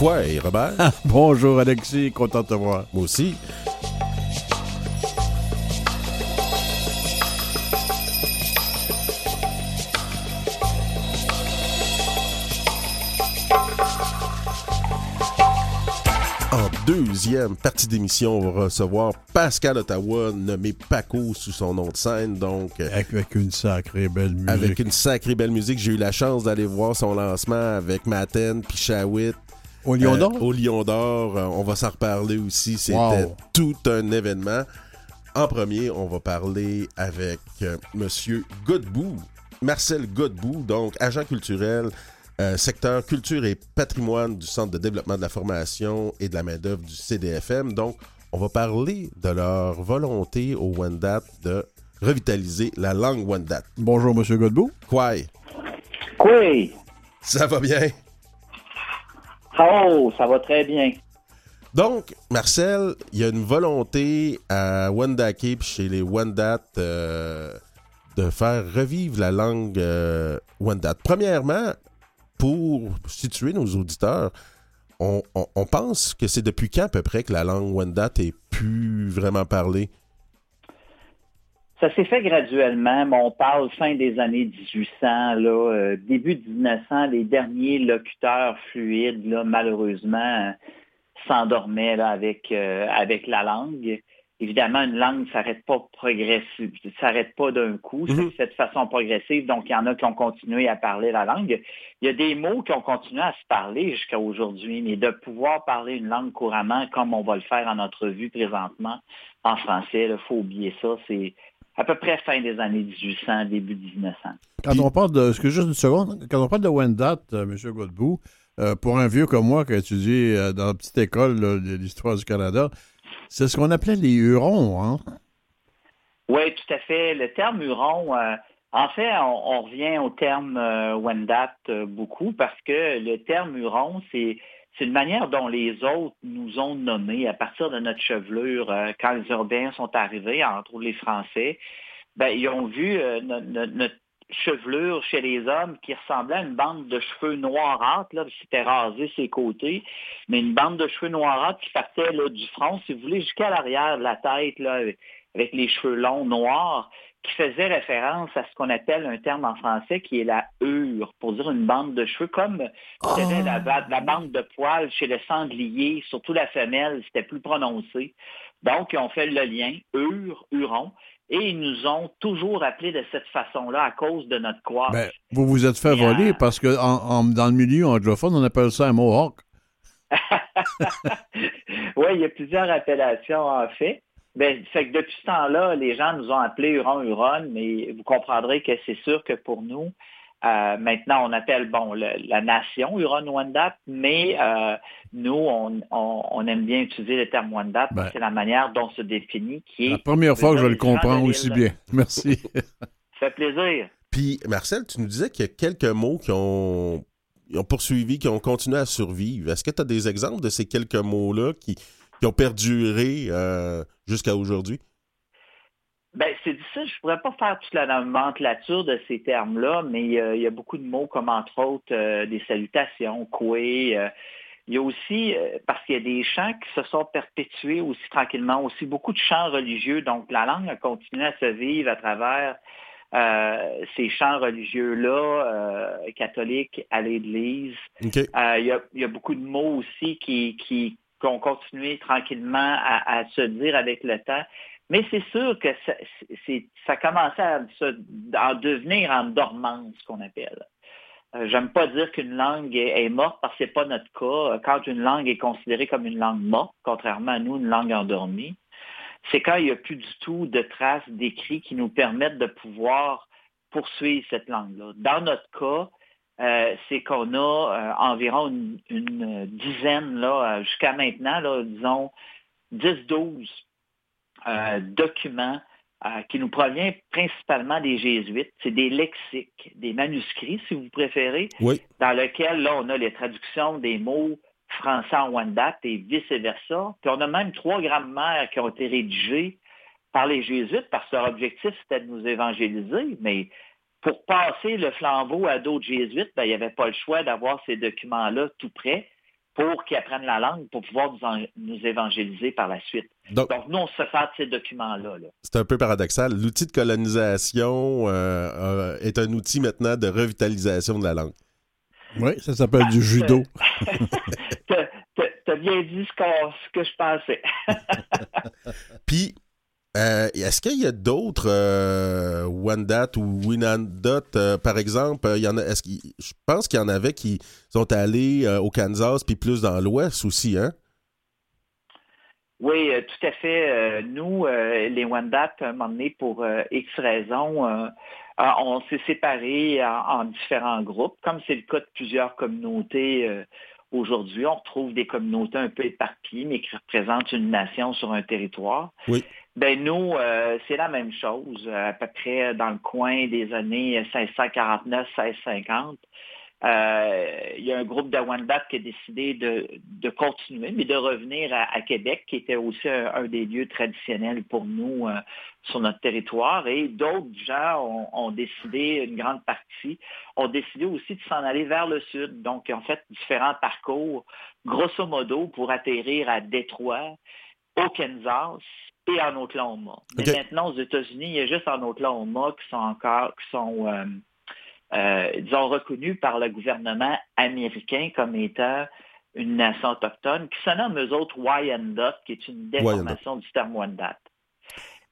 Quoi, et Robert? Bonjour Alexis, content de te voir. Moi aussi. En deuxième partie d'émission, on va recevoir Pascal Ottawa, nommé Paco sous son nom de scène. Donc, euh, Avec une sacrée belle musique. avec une sacrée belle musique, j'ai eu la chance d'aller voir son lancement avec Maten puis Shawit. Au Lion Euh, d'Or? au Lion d'Or. Euh, on va s'en reparler aussi. C'était Wow. tout un événement. En premier, on va parler avec euh, Monsieur Godbout, Marcel Godbout, donc agent culturel, euh, secteur culture et patrimoine du Centre de développement de la formation et de la main-d'œuvre du CDFM. Donc, on va parler de leur volonté au Wendat de revitaliser la langue Wendat. Bonjour Monsieur Godbout. Quoi? Oui. Ça va bien? Oh, ça va très bien. Donc, Marcel, il y a une volonté à puis chez les Wendat euh, de faire revivre la langue euh, Wendat. Premièrement, pour situer nos auditeurs, on pense que c'est depuis quand à peu près que la langue Wendat est plus vraiment parlée? Ça s'est fait graduellement, mais on parle fin des années 1800, là, euh, début 1900, les derniers locuteurs fluides, là, malheureusement, euh, s'endormaient là, avec, euh, avec la langue. Évidemment, une langue ne s'arrête pas progressive, s'arrête pas d'un coup, fait de façon progressive, donc il y en a qui ont continué à parler la langue. Il y a des mots qui ont continué à se parler jusqu'à aujourd'hui, mais de pouvoir parler une langue couramment comme on va le faire en entrevue présentement en français, il faut oublier ça, c'est à peu près fin des années 1800, début 1900. Quand on parle de. Que juste une seconde? Quand on parle de Wendat, euh, Monsieur Godbout, euh, pour un vieux comme moi qui a étudié euh, dans la petite école là, de l'histoire du Canada, c'est ce qu'on appelait les Hurons, hein? Oui, tout à fait. Le terme Huron, en fait, on, on revient au terme Wendat beaucoup parce que le terme Huron, c'est c'est une manière dont les autres nous ont nommés à partir de notre chevelure. euh, quand les Européens sont arrivés, entre autres les Français, ben, ils ont vu euh, no- no- notre chevelure chez les hommes qui ressemblait à une bande de cheveux noirâtres, là, c'était rasé ses côtés, mais une bande de cheveux noirâtres qui partait là, du front, si vous voulez, jusqu'à l'arrière de la tête, là, avec les cheveux longs noirs, qui faisait référence à ce qu'on appelle un terme en français qui est la hure, pour dire une bande de cheveux, comme savez, la, ba- la bande de poils chez le sanglier, surtout la femelle, c'était plus prononcé. Donc, ils ont fait le lien, hure, huron, et ils nous ont toujours appelés de cette façon-là à cause de notre coiffe. Ben, vous vous êtes fait Mais, euh, voler parce que en- en- dans le milieu anglophone, on appelle ça un mohawk. oui, il y a plusieurs appellations en fait. Ben, fait que depuis ce temps-là, les gens nous ont appelés Huron Huron, mais vous comprendrez que c'est sûr que pour nous, euh, maintenant on appelle bon le- la nation Huron Wendat, mais euh, nous on, on- on aime bien utiliser le terme Wendat parce Ben. que c'est la manière dont se définit qui est. La première fois que je le comprends aussi bien. Merci. Ça fait plaisir. Puis, Marcel, tu nous disais qu'il y a quelques mots qui ont, ils ont poursuivi, qui ont continué à survivre. Est-ce que tu as des exemples de ces quelques mots-là qui, qui ont perduré euh, jusqu'à aujourd'hui? Ben, c'est difficile. Je pourrais pas faire toute la nomenclature de ces termes-là, mais euh, il y a beaucoup de mots comme entre autres euh, des salutations, coué. euh, il y a aussi, parce qu'il y a des chants qui se sont perpétués aussi tranquillement, aussi beaucoup de chants religieux. Donc, la langue a continué à se vivre à travers ces chants religieux-là, catholiques à l'Église. Il, y a, il y a beaucoup de mots aussi qui, qui, qui ont continué tranquillement à, à se dire avec le temps. Mais c'est sûr que ça, ça commençait à, se, à devenir en dormance, ce qu'on appelle. Euh, J'aime pas dire qu'une langue est, est morte parce que c'est pas notre cas. Quand une langue est considérée comme une langue morte, contrairement à nous, une langue endormie, c'est quand il n'y a plus du tout de traces d'écrits qui nous permettent de pouvoir poursuivre cette langue-là. Dans notre cas, euh, c'est qu'on a euh, environ une, une dizaine, là, euh, jusqu'à maintenant, là, disons, 10-12 euh, documents qui nous proviennent principalement des jésuites. C'est des lexiques, des manuscrits, si vous préférez, Oui. dans lesquels, là, on a les traductions des mots français en Wendat et vice-versa. Puis on a même trois grammaires qui ont été rédigées par les jésuites parce que leur objectif, c'était de nous évangéliser, mais pour passer le flambeau à d'autres jésuites, ben, il n'y avait pas le choix d'avoir ces documents-là tout prêts pour qu'ils apprennent la langue, pour pouvoir nous, évangéliser par la suite. Donc, nous, on se fait de ces documents-là. c'est un peu paradoxal. L'outil de colonisation euh, est un outil maintenant de revitalisation de la langue. Oui, ça s'appelle du judo. T'as bien dit ce, que je pensais. Puis, euh, est-ce qu'il y a d'autres euh, ou Winandot, euh, par exemple, il y en a, est-ce je pense qu'il y en avait qui sont allés au Kansas puis plus dans l'Ouest aussi, hein? Oui, tout à fait. nous, les Wendat, à un moment donné, pour X raisons, on s'est séparés en, différents groupes, comme c'est le cas de plusieurs communautés aujourd'hui. On retrouve des communautés un peu éparpillées, mais qui représentent une nation sur un territoire. Oui. Ben nous, euh, c'est la même chose, à peu près dans le coin des années 1649-1650. Euh, il y a un groupe de Wendat qui a décidé de, continuer, mais de revenir à, Québec, qui était aussi un, des lieux traditionnels pour nous euh, sur notre territoire. Et d'autres gens ont, décidé, une grande partie, ont décidé aussi de s'en aller vers le sud. Donc, ont fait différents parcours, grosso modo, pour atterrir à Détroit, au Kansas et en Oklahoma. Mais maintenant, aux États-Unis, il y a juste en Oklahoma qui sont encore, qui sont... Euh, euh, disons, reconnus par le gouvernement américain comme étant une nation autochtone, qui se nomme eux autres Wyandotte, qui est une déformation du terme Wendat.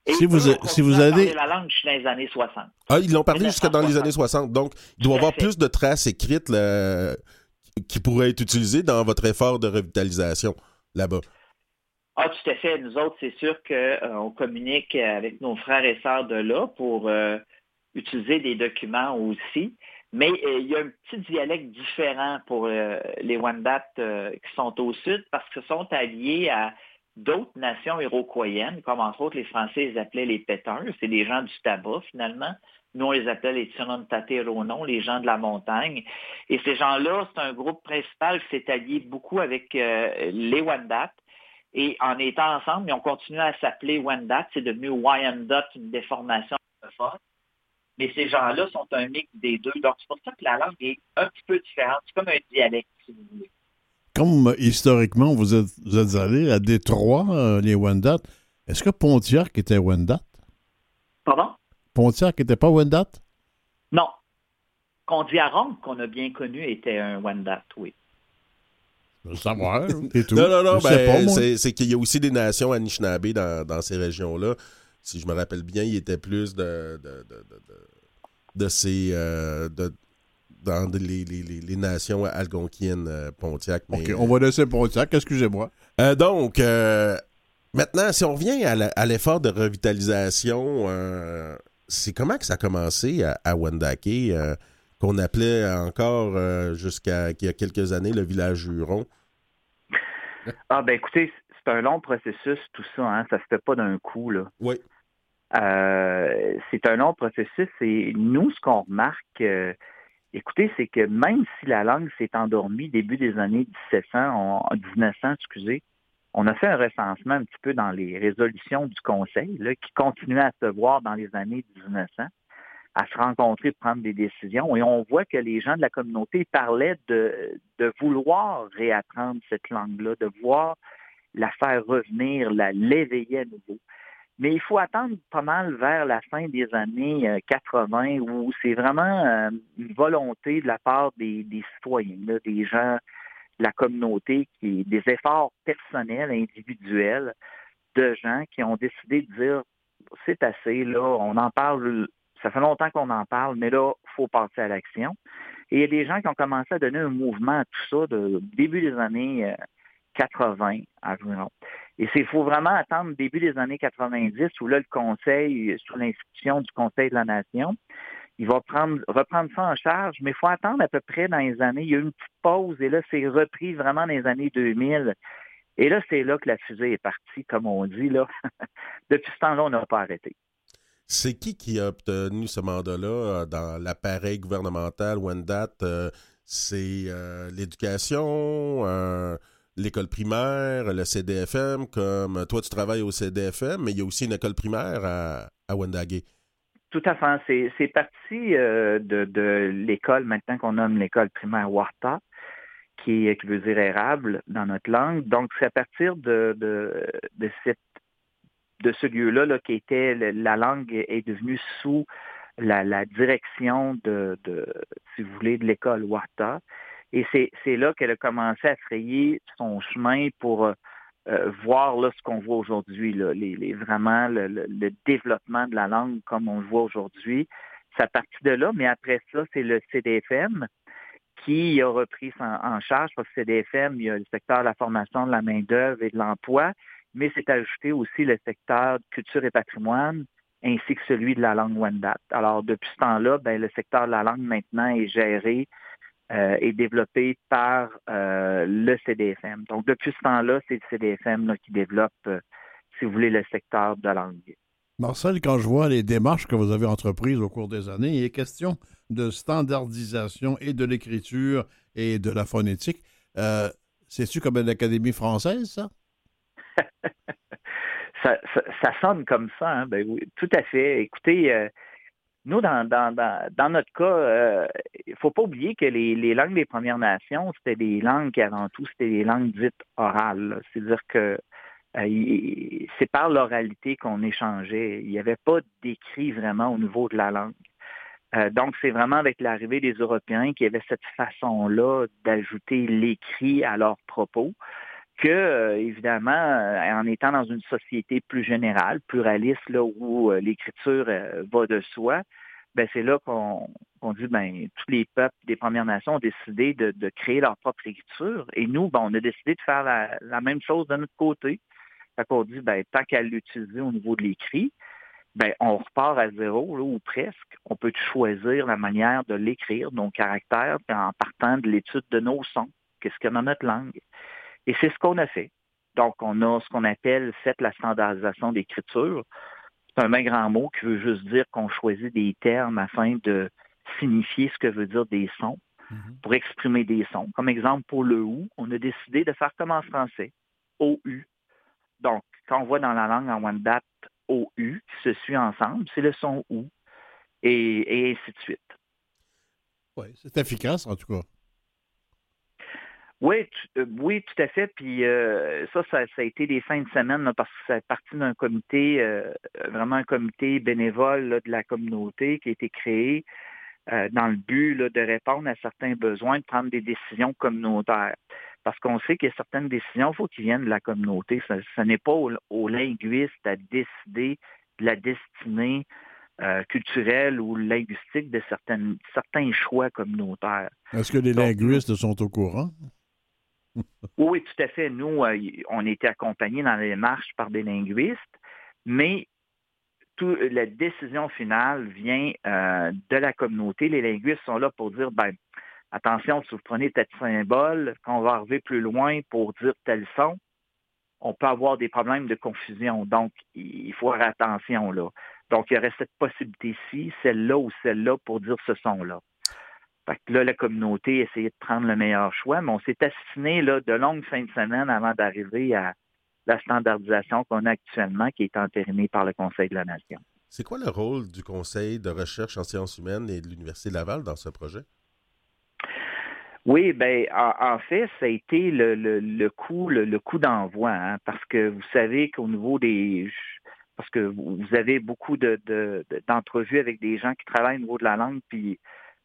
si vous, si vous avez... la langue jusqu'à les années 60. Ah, ils l'ont parlé jusqu'à dans les années 60. Donc, il doit y avoir plus de traces écrites qui pourraient être utilisées dans votre effort de revitalisation là-bas. Ah, tout à fait. Nous autres, c'est sûr qu'on euh, communique avec nos frères et sœurs de là pour euh, utiliser des documents aussi. Mais euh, il y a un petit dialecte différent pour euh, les Wendat euh, qui sont au sud parce qu'ils sont alliés à d'autres nations iroquoiennes, comme entre autres les Français les appelaient les péteurs, c'est des gens du tabac finalement. Nous, on les appelle les Ronon, les gens de la montagne. Et ces gens-là, c'est un groupe principal qui s'est allié beaucoup avec les Wendat. Et en étant ensemble, ils ont continué à s'appeler Wendat. C'est devenu Wyandotte, une déformation de mais ces gens-là sont un mix des deux. Donc, c'est pour ça que la langue est un petit peu différente. C'est comme un dialecte, si vous voulez. Comme euh, historiquement, vous êtes, vous êtes allé à Détroit, euh, les Wendat. Est-ce que Pontiac était Wendat? Pardon? Pontiac n'était pas Wendat? Non. Condiaron, qu'on a bien connu, était un Wendat, oui. Je savoir, c'est tout. Non, non, non, ben, c'est qu'il y a aussi des nations Anishinaabe dans, dans ces régions-là si je me rappelle bien, il était plus de, de, de, de ces. Euh, dans les, les, les, nations algonquiennes euh, Pontiac. OK, on va laisser Pontiac, excusez-moi. Euh, donc, maintenant, si on revient à l'effort de revitalisation, c'est comment que ça a commencé à, à Wendake, qu'on appelait encore jusqu'à il y a quelques années le village Huron? Ah, ben écoutez, c'est un long processus, tout ça. Hein? Ça se fait pas d'un coup. Là. Oui. Euh, c'est un long processus et nous, ce qu'on remarque, euh, écoutez, c'est que même si la langue s'est endormie début des années 1700, 1900, excusez, on a fait un recensement un petit peu dans les résolutions du Conseil, là, qui continuait à se voir dans les années 1900, à se rencontrer, prendre des décisions, et on voit que les gens de la communauté parlaient de, de vouloir réapprendre cette langue-là, de voir la faire revenir, la l'éveiller à nouveau. Mais il faut attendre pas mal vers la fin des années 80 euh, où c'est vraiment euh, une volonté de la part des, citoyens, des gens de la communauté, qui des efforts personnels, individuels de gens qui ont décidé de dire c'est assez, là, on en parle, ça fait longtemps qu'on en parle, mais là, il faut passer à l'action. Et il y a des gens qui ont commencé à donner un mouvement à tout ça de début des années 80 à environ. Et il faut vraiment attendre le début des années 90 où là, le Conseil, sous l'institution du Conseil de la Nation, il va prendre, reprendre ça en charge, mais il faut attendre à peu près dans les années. Il y a eu une petite pause et là, c'est repris vraiment dans les années 2000. Et là, c'est là que la fusée est partie, comme on dit. Là. Depuis ce temps-là, on n'a pas arrêté. C'est qui qui a obtenu ce mandat-là euh, dans l'appareil gouvernemental Wendat? Euh, c'est euh, l'éducation? L'école primaire, le CDFM, comme toi tu travailles au CDFM, mais il y a aussi une école primaire à, à Wendagé. Tout à fait. C'est parti euh, de, l'école maintenant qu'on nomme l'école primaire Warta. qui, veut dire érable dans notre langue. Donc, c'est à partir de, de, de ce lieu-là là, qui était, la langue est devenue sous la, direction de, si vous voulez, de l'école Wata. Et c'est là qu'elle a commencé à frayer son chemin pour euh, voir là, ce qu'on voit aujourd'hui, les, les, vraiment le, le, développement de la langue comme on le voit aujourd'hui. C'est à de là, mais après ça, c'est le CDFM qui a repris en, charge, parce que CDFM, il y a le secteur de la formation, de la main-d'œuvre et de l'emploi, mais c'est ajouté aussi le secteur de culture et patrimoine, ainsi que celui de la langue Wendat. Alors, depuis ce temps-là, ben, le secteur de la langue maintenant est géré euh, et développé par euh, le CDFM. Donc, depuis ce temps-là, c'est le CDFM qui développe, euh, si vous voulez, le secteur de la langue. Marcel, quand je vois les démarches que vous avez entreprises au cours des années, il est question de standardisation et de l'écriture et de la phonétique. C'est-tu comme une académie française, ça? ça, sonne comme ça, hein? ben oui, tout à fait. Écoutez, nous, dans, dans, notre cas, euh, il ne faut pas oublier que les, langues des Premières Nations, c'était des langues qui, avant tout, c'était des langues dites orales. C'est-à-dire que euh, c'est par l'oralité qu'on échangeait. Il n'y avait pas d'écrit vraiment au niveau de la langue. Euh, donc, c'est vraiment avec l'arrivée des Européens qu'il y avait cette façon-là d'ajouter l'écrit à leurs propos que, euh, évidemment, en étant dans une société plus générale, pluraliste, là, où l'écriture va de soi, ben, c'est là qu'on dit, ben, tous les peuples des Premières Nations ont décidé de, créer leur propre écriture. Et nous, ben, on a décidé de faire la même chose de notre côté. Fait qu'on dit, ben, tant qu'à l'utiliser au niveau de l'écrit, ben, on repart à zéro, ou presque. On peut choisir la manière de l'écrire, nos caractères, en partant de l'étude de nos sons. Qu'est-ce qu'il y a dans notre langue? Et c'est ce qu'on a fait. Donc, on a ce qu'on appelle fait la standardisation d'écriture. C'est un bien grand mot qui veut juste dire qu'on choisit des termes afin de signifier ce que veut dire des sons, mm-hmm. pour exprimer des sons. Comme exemple, pour le OU, on a décidé de faire comme en français, OU. Donc, quand on voit dans la langue en Wendat OU qui se suit ensemble, c'est le son OU et, ainsi de suite. Oui, c'est efficace en tout cas. Oui, euh, oui, tout à fait. Puis euh, ça, ça, a été des fins de semaine parce que c'est parti d'un comité, euh, vraiment un comité bénévole de la communauté qui a été créé dans le but de répondre à certains besoins, de prendre des décisions communautaires parce qu'on sait qu'il y a certaines décisions, il faut qu'ils viennent de la communauté. Ce, n'est pas aux, linguistes à décider de la destinée euh, culturelle ou linguistique de certaines, certains choix communautaires. Est-ce que les linguistes sont au courant? Oui, tout à fait. Nous, euh, on été accompagnés dans les démarches par des linguistes, mais la décision finale vient euh, de la communauté. Les linguistes sont là pour dire, ben, attention, si vous prenez tel symbole, quand on va arriver plus loin pour dire tel son, on peut avoir des problèmes de confusion. Donc, il faut faire attention là. Donc, il y aurait cette possibilité-ci, celle-là ou celle-là pour dire ce son-là. Fait que là, la communauté essayait de prendre le meilleur choix, mais on s'est assigné là, de longues fins de semaine avant d'arriver à la standardisation qu'on a actuellement, qui est entérinée par le Conseil de la Nation. C'est quoi le rôle du Conseil de recherche en sciences humaines et de l'Université Laval dans ce projet? Oui, ben en, fait, ça a été le, le, le coup, le, coup d'envoi, hein, parce que vous savez qu'au niveau des parce que vous avez beaucoup de, d'entrevues avec des gens qui travaillent au niveau de la langue, puis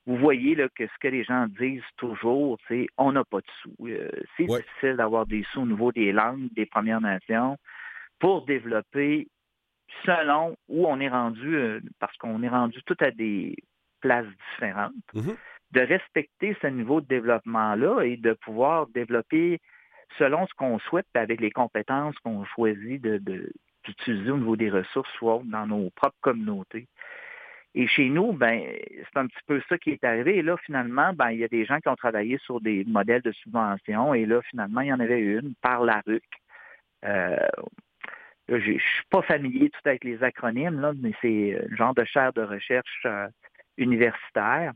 vous voyez là, que ce que les gens disent toujours, c'est on n'a pas de sous. Euh, c'est difficile d'avoir des sous au niveau des langues des Premières Nations pour développer selon où on est rendu, euh, parce qu'on est rendu tout à des places différentes. Mm-hmm de respecter ce niveau de développement-là et de pouvoir développer selon ce qu'on souhaite, avec les compétences qu'on choisit d'utiliser au niveau des ressources, soit dans nos propres communautés. Et chez nous, ben, c'est un petit peu ça qui est arrivé. Et là, finalement, ben, il y a des gens qui ont travaillé sur des modèles de subvention. Et là, finalement, il y en avait une par la RUC. Euh, je ne suis pas familier tout avec les acronymes, là, mais c'est un genre de chaire de recherche euh, universitaire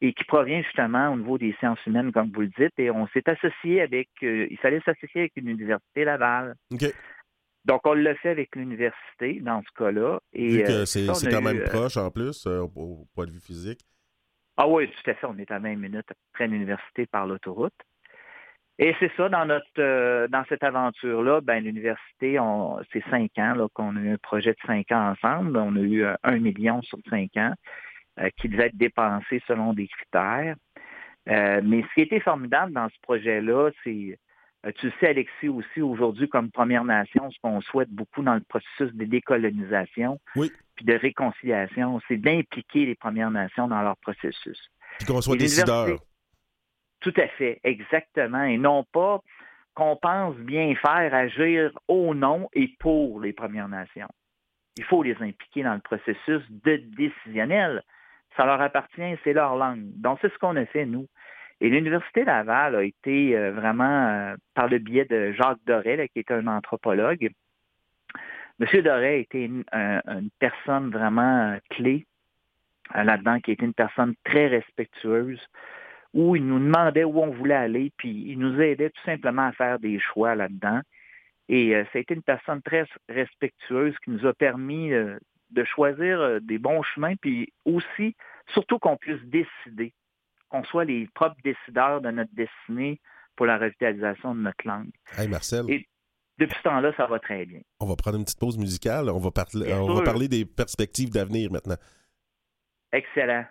et qui provient justement au niveau des sciences humaines, comme vous le dites. Et on s'est associé avec, euh, il fallait s'associer avec une université Laval. Donc, on l'a fait avec l'université dans ce cas-là. Et euh, c'est quand même euh, proche en plus, au, point de vue physique. Ah oui, tout à fait. On est à 20 minutes après l'université par l'autoroute. Et c'est ça, dans notre euh, dans cette aventure-là, ben, l'université, c'est cinq ans qu'on a eu un projet de cinq ans ensemble. On a eu un million sur cinq ans qui devait être dépensé selon des critères. mais ce qui était formidable dans ce projet-là, c'est euh, tu sais, Alexis, aussi, aujourd'hui, comme Première Nation, ce qu'on souhaite beaucoup dans le processus de décolonisation puis de réconciliation, c'est d'impliquer les Premières Nations dans leur processus. Puis qu'on soit décideurs. Tout à fait, exactement. Et non pas qu'on pense bien faire, agir au nom et pour les Premières Nations. Il faut les impliquer dans le processus de décisionnel. Ça leur appartient, c'est leur langue. Donc, c'est ce qu'on a fait, nous. Et l'Université Laval a été euh, vraiment, euh, par le biais de Jacques Doré, qui est un anthropologue, M. Doré a été une, personne vraiment euh, clé là-dedans, qui était une personne très respectueuse, où il nous demandait où on voulait aller, puis il nous aidait tout simplement à faire des choix là-dedans. Et ça a été une personne très respectueuse qui nous a permis de choisir des bons chemins, puis aussi, surtout qu'on puisse décider qu'on soit les propres décideurs de notre destinée pour la revitalisation de notre langue. Hey Marcel. Et depuis ce temps-là, ça va très bien. On va prendre une petite pause musicale. On va, parler, on va parler des perspectives d'avenir maintenant. Excellent.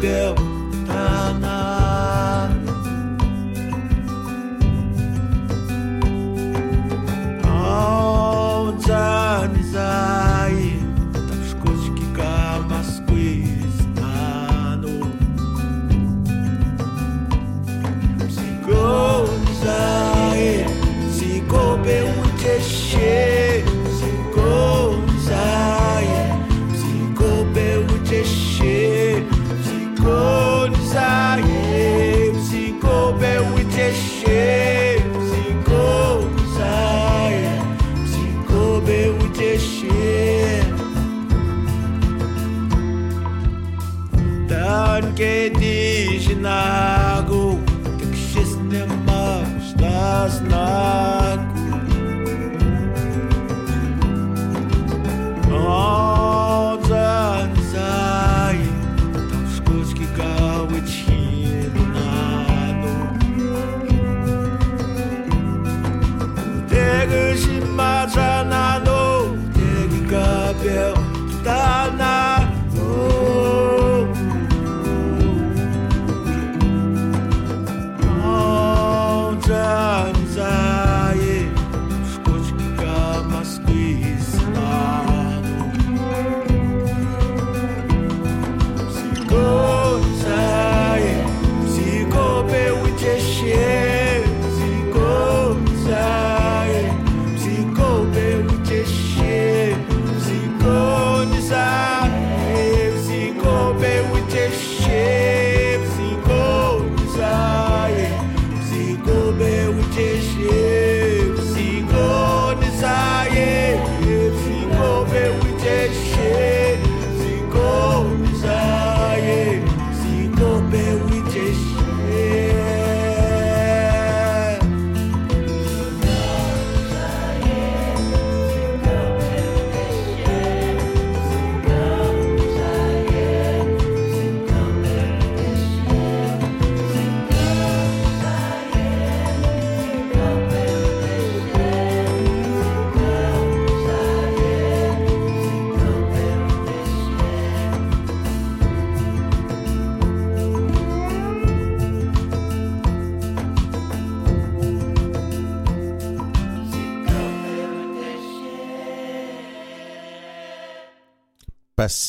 céu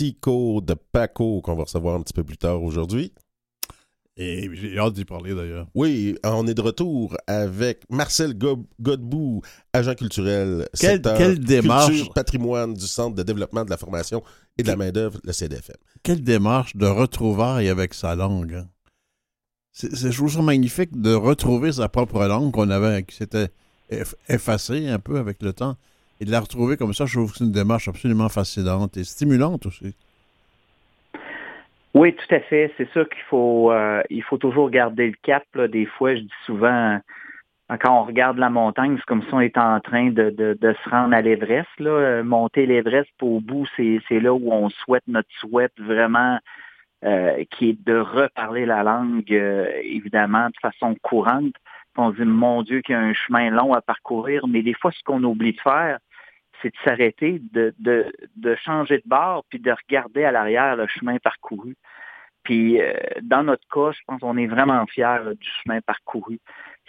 De Paco qu'on va recevoir un petit peu plus tard aujourd'hui. Et j'ai hâte d'y parler d'ailleurs. Oui, on est de retour avec Marcel Godbout, agent culturel, quelle, secteur quelle démarche, culture, patrimoine du Centre de développement de la formation et de la main-d'œuvre, le CDFM. Quelle démarche de retrouvailles avec sa langue. Hein? C'est, ça magnifique de retrouver sa propre langue qu'on avait, qui s'était effacée un peu avec le temps, et de la retrouver comme ça. Je trouve que c'est une démarche absolument fascinante et stimulante aussi. Oui, tout à fait. C'est sûr qu'il faut, euh, faut toujours garder le cap. Des fois, je dis souvent, quand on regarde la montagne, c'est comme si on était en train de, de, se rendre à l'Everest. Là. Monter l'Everest au bout, c'est, là où on souhaite notre souhait vraiment, euh, qui est de reparler la langue, euh, évidemment, de façon courante. On dit, mon Dieu, qu'il y a un chemin long à parcourir, mais des fois, ce qu'on oublie de faire, c'est de s'arrêter, de, de, changer de bord, puis de regarder à l'arrière le chemin parcouru. Puis euh, dans notre cas, je pense qu'on est vraiment fiers du chemin parcouru.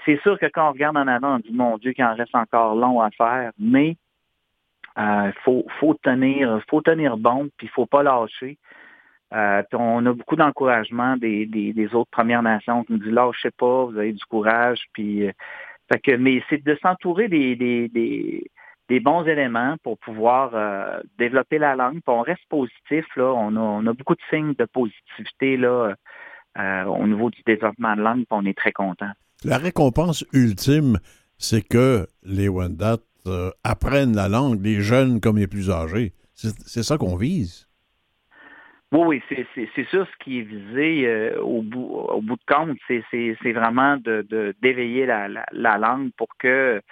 C'est sûr que quand on regarde en avant, on dit mon Dieu qu'il en reste encore long à faire, mais il euh, faut, faut, tenir, faut tenir bon, puis il faut pas lâcher. Euh, on a beaucoup d'encouragement des, des, autres Premières Nations qui nous disent lâchez pas, vous avez du courage, puis fait que, mais c'est de s'entourer des, des, des bons éléments pour pouvoir euh, développer la langue. Puis on reste positif. Là. On, a, beaucoup de signes de positivité là, euh, au niveau du développement de langue, puis on est très content. La récompense ultime, c'est que les Wendat euh, apprennent la langue, les jeunes comme les plus âgés. C'est ça qu'on vise? Oui, oui, c'est sûr ce qui est visé au, bout, au bout de compte, c'est vraiment d'éveiller de, la, la, langue pour que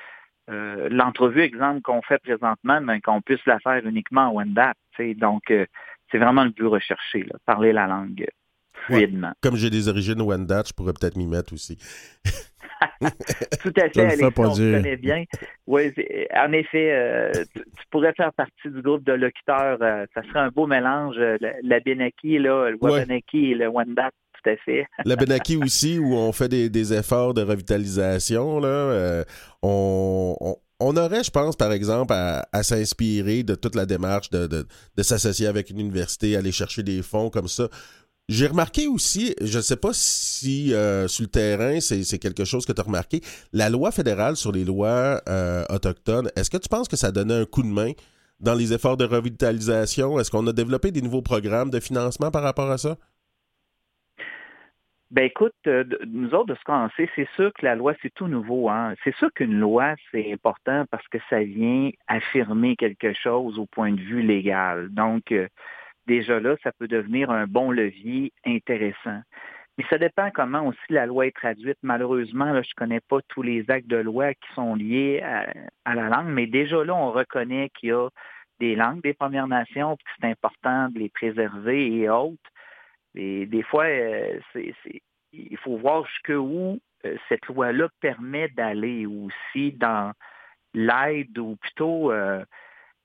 euh, l'entrevue, exemple, qu'on fait présentement, mais qu'on puisse la faire uniquement en Wendat. Donc, euh, c'est vraiment le but recherché, parler la langue fluidement. Comme j'ai des origines Wendat, je pourrais peut-être m'y mettre aussi. Tout à fait, Alex, on connaît bien. Oui, en effet, euh, tu, pourrais faire partie du groupe de locuteurs. ça serait un beau mélange, la, Benaki, là, le Wabanaki et le Wendat la Benaki aussi, où on fait des, efforts de revitalisation, là, euh, on, aurait, je pense, par exemple, à, s'inspirer de toute la démarche de, s'associer avec une université, aller chercher des fonds comme ça. J'ai remarqué aussi, je ne sais pas si euh, sur le terrain, c'est quelque chose que tu as remarqué, la loi fédérale sur les lois euh, autochtones, est-ce que tu penses que ça donnait un coup de main dans les efforts de revitalisation? Est-ce qu'on a développé des nouveaux programmes de financement par rapport à ça? Ben écoute, euh, nous autres, de ce qu'on sait, c'est sûr que la loi, c'est tout nouveau. Hein? C'est sûr qu'une loi, c'est important parce que ça vient affirmer quelque chose au point de vue légal. Donc, euh, déjà là, ça peut devenir un bon levier intéressant. Mais ça dépend comment aussi la loi est traduite. Malheureusement, là, je ne connais pas tous les actes de loi qui sont liés à, la langue, mais déjà là, on reconnaît qu'il y a des langues des Premières Nations, que c'est important de les préserver et autres. Et des fois, euh, il faut voir jusqu'où euh, cette loi-là permet d'aller aussi dans l'aide ou plutôt euh,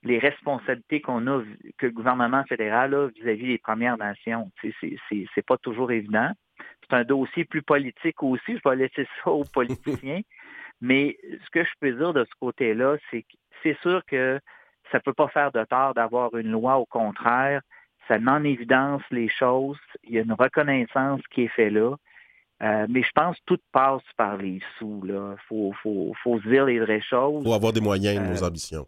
les responsabilités qu'on a, que le gouvernement fédéral a vis-à-vis des Premières Nations. C'est pas toujours évident. C'est un dossier plus politique aussi. Je vais laisser ça aux politiciens. Mais ce que je peux dire de ce côté-là, c'est que c'est sûr que ça ne peut pas faire de tort d'avoir une loi. Au contraire, ça met en évidence les choses. Il y a une reconnaissance qui est faite là. Euh, mais je pense que tout passe par les sous. Il faut, faut, faut, se dire les vraies choses. Il faut avoir des moyens de nos euh, ambitions.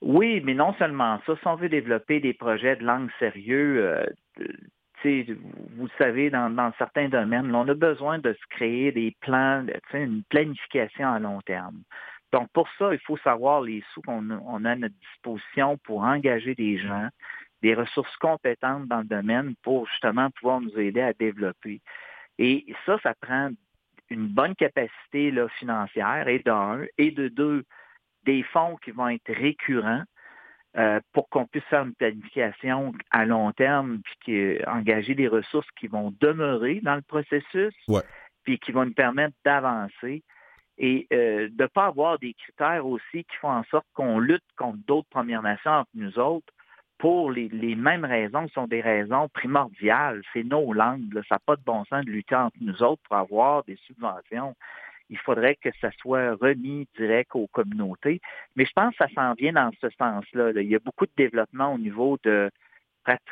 Oui, mais non seulement ça. Si on veut développer des projets de langue sérieux, euh, vous savez, dans, dans, certains domaines, on a besoin de se créer des plans, une planification à long terme. Donc, pour ça, il faut savoir les sous qu'on a à notre disposition pour engager des gens, des ressources compétentes dans le domaine pour justement pouvoir nous aider à développer. Et ça, ça prend une bonne capacité là, financière, et d'un, et de deux, des fonds qui vont être récurrents euh, pour qu'on puisse faire une planification à long terme, puis engager des ressources qui vont demeurer dans le processus, puis qui vont nous permettre d'avancer et euh, de ne pas avoir des critères aussi qui font en sorte qu'on lutte contre d'autres Premières Nations entre nous autres pour les, mêmes raisons, sont des raisons primordiales. C'est nos langues. Ça n'a pas de bon sens de lutter entre nous autres pour avoir des subventions. il faudrait que ça soit remis direct aux communautés. Mais je pense que ça s'en vient dans ce sens-là. Il y a beaucoup de développement au niveau de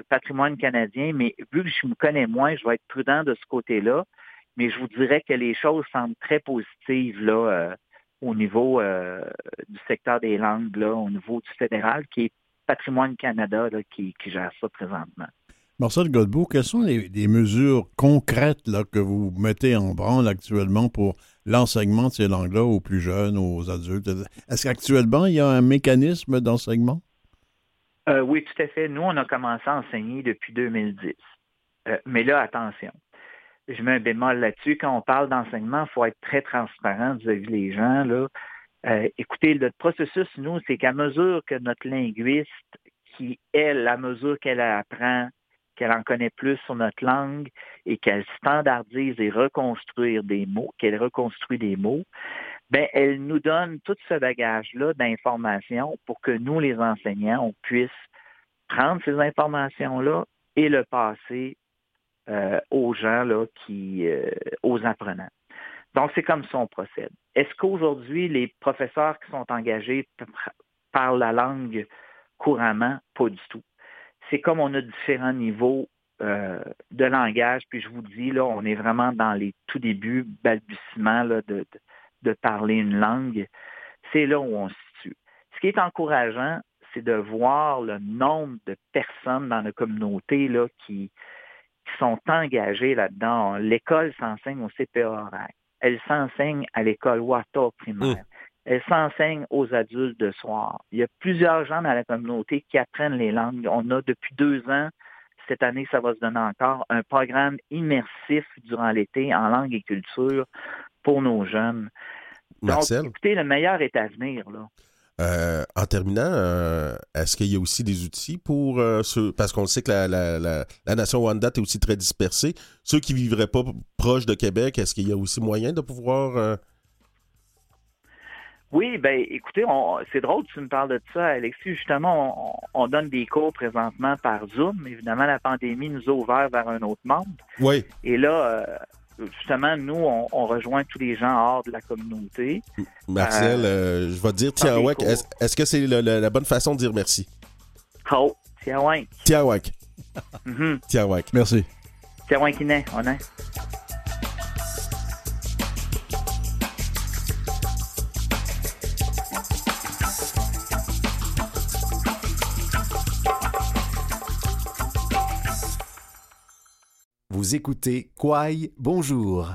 patrimoine canadien, mais vu que je me connais moins, je vais être prudent de ce côté-là. Mais je vous dirais que les choses semblent très positives là, euh, au niveau euh, du secteur des langues, là, au niveau du fédéral, qui est Patrimoine Canada qui, gère ça présentement. Marcel Godbout, quelles sont les, mesures concrètes là, que vous mettez en branle actuellement pour l'enseignement de ces langues-là aux plus jeunes, aux adultes? Est-ce qu'actuellement, il y a un mécanisme d'enseignement? Euh, oui, tout à fait. Nous, on a commencé à enseigner depuis 2010. Euh, mais là, attention. Je mets un bémol là-dessus. Quand on parle d'enseignement, il faut être très transparent vis-à-vis des gens. Là. Euh, écoutez, le processus, nous, c'est qu'à mesure que notre linguiste, qui, elle, à mesure qu'elle apprend, qu'elle en connaît plus sur notre langue et qu'elle standardise et reconstruire des mots, qu'elle reconstruit des mots, ben, elle nous donne tout ce bagage-là d'informations pour que nous, les enseignants, on puisse prendre ces informations-là et le passer euh, aux gens, là, qui, euh, aux apprenants. Donc, c'est comme ça on procède. Est-ce qu'aujourd'hui, les professeurs qui sont engagés parlent la langue couramment? Pas du tout. C'est comme on a différents niveaux euh, de langage, puis je vous dis, là, on est vraiment dans les tout débuts, balbutiements de, de, parler une langue. C'est là où on se situe. Ce qui est encourageant, c'est de voir le nombre de personnes dans la communauté là, qui, sont engagées là-dedans. L'école s'enseigne au CPA elle s'enseigne à l'école Wata primaire. Hum. Elle s'enseigne aux adultes de soir. Il y a plusieurs gens dans la communauté qui apprennent les langues. On a depuis deux ans, cette année, ça va se donner encore, un programme immersif durant l'été en langue et culture pour nos jeunes. Marcel? Donc, écoutez, le meilleur est à venir. Là. Euh, en terminant, euh, est-ce qu'il y a aussi des outils pour euh, ceux, parce qu'on sait que la, la, nation Wanda est aussi très dispersée, ceux qui ne vivraient pas proche de Québec, est-ce qu'il y a aussi moyen de pouvoir... Oui, ben écoutez, c'est drôle que tu me parles de ça, Alexis. Justement, on, donne des cours présentement par Zoom. Évidemment, la pandémie nous a ouvert vers un autre monde. Oui. Et là, justement, nous, on, rejoint tous les gens hors de la communauté. Marcel, euh, euh, je vais te dire Tiawak. Est-ce que c'est la bonne façon de dire merci? Oh, Tiawak. Tiawak. Mm Tiawak. Merci. Tiawak on est. Vous écoutez Quaille, bonjour.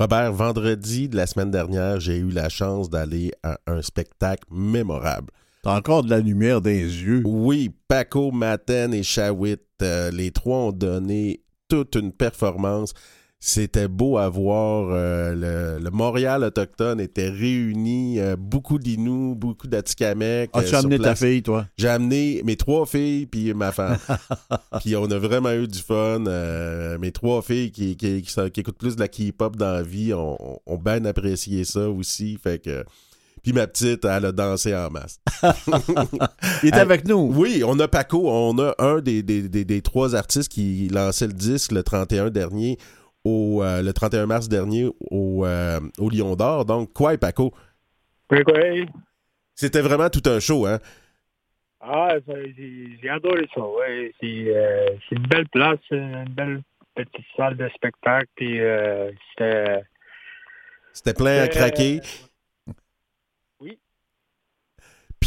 Robert, vendredi de la semaine dernière, j'ai eu la chance d'aller à un spectacle mémorable. T'as encore de la lumière dans les yeux. Oui, Paco, Maten et Shawit, euh, les trois ont donné toute une performance. C'était beau à voir. Euh, le, Montréal autochtone était réuni. Euh, beaucoup d'Inuits, beaucoup d'Atikamekw. As-tu euh, amené ta fille, toi? J'ai amené mes trois filles puis ma femme. puis on a vraiment eu du fun. mes trois filles qui, qui, écoutent plus de la K-pop dans la vie ont, bien apprécié ça aussi. Fait que... Puis ma petite, elle a dansé en masse. Il est avec nous. Oui, on a Paco. On a un des, des, trois artistes qui lançait le disque le 31 dernier euh, le 31 mars dernier au, euh, au Lion d'Or. Donc, quoi, Paco? Oui, oui. C'était vraiment tout un show, hein? Ah, j'ai adoré ça, oui. Euh, c'est une belle place, une belle petite salle de spectacle, puis c'était... C'était plein à craquer.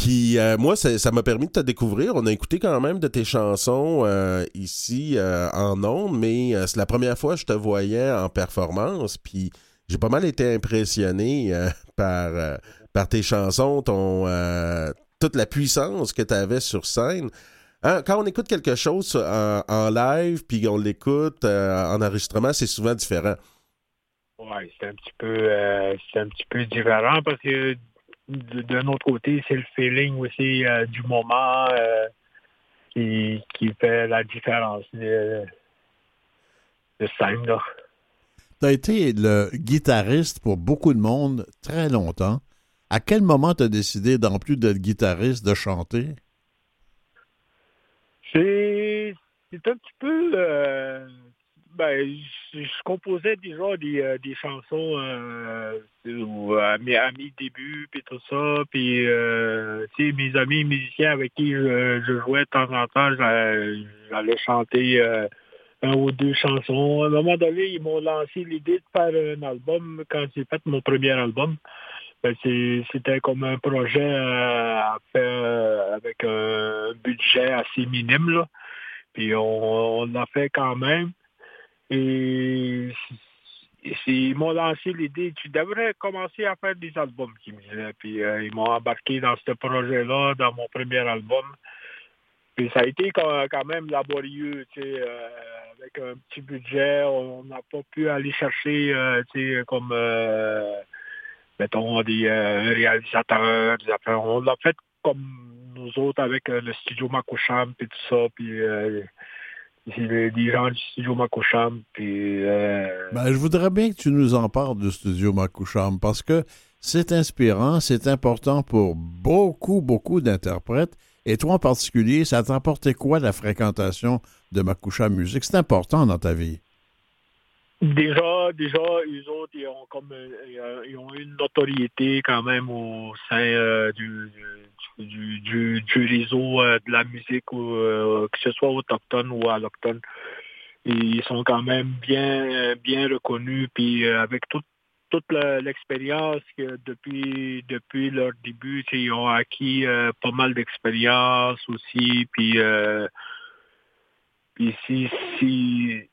Puis euh, moi, ça m'a permis de te découvrir. On a écouté quand même de tes chansons euh, ici euh, en ondes, mais c'est la première fois que je te voyais en performance. Puis j'ai pas mal été impressionné par, par tes chansons, ton, toute la puissance que tu avais sur scène. Hein, quand on écoute quelque chose en, live, puis on l'écoute en enregistrement, c'est souvent différent. Oui, c'est un c'est un petit peu différent parce que d'un autre côté, c'est le feeling aussi euh, du moment euh, qui, fait la différence de, de scène. Tu as été le guitariste pour beaucoup de monde très longtemps. À quel moment tu as décidé, d'en plus d'être guitariste, de chanter? C'est un petit peu... Euh, ben, je, composais déjà des, euh, des chansons euh, à, mes, amis début puis tout ça. Puis, euh, mes amis musiciens avec qui je, jouais de temps en temps, j'allais chanter un ou deux chansons. À un moment donné, ils m'ont lancé l'idée de faire un album quand j'ai fait mon premier album. Ben, c'était comme un projet à avec un budget assez minime. Là. Puis on l'a fait quand même. Et ils m'ont lancé l'idée, tu devrais commencer à faire des albums, qui me Puis euh, ils m'ont embarqué dans ce projet-là, dans mon premier album. Puis ça a été quand, même laborieux, tu sais, euh, avec un petit budget. On n'a pas pu aller chercher, euh, tu sais, comme, mettons, des réalisateurs, des. On l'a fait comme nous autres avec le studio Makocham, puis tout ça. Puis gens du studio euh, ben, je voudrais bien que tu nous en parles du studio Makoucham parce que c'est inspirant, c'est important pour beaucoup, beaucoup d'interprètes. Et toi en particulier, ça t'a apporté quoi la fréquentation de Makoucham Musique? C'est important dans ta vie. Déjà, déjà, eux ils ont comme euh, ils ont une notoriété quand même au sein euh, du, du, du, du, réseau euh, de la musique, que ce soit autochtone ou allochtone. Ils sont quand même bien bien reconnus, puis avec toute toute l'expérience que depuis depuis leur début, ils ont acquis pas mal d'expérience aussi, puis puis si, si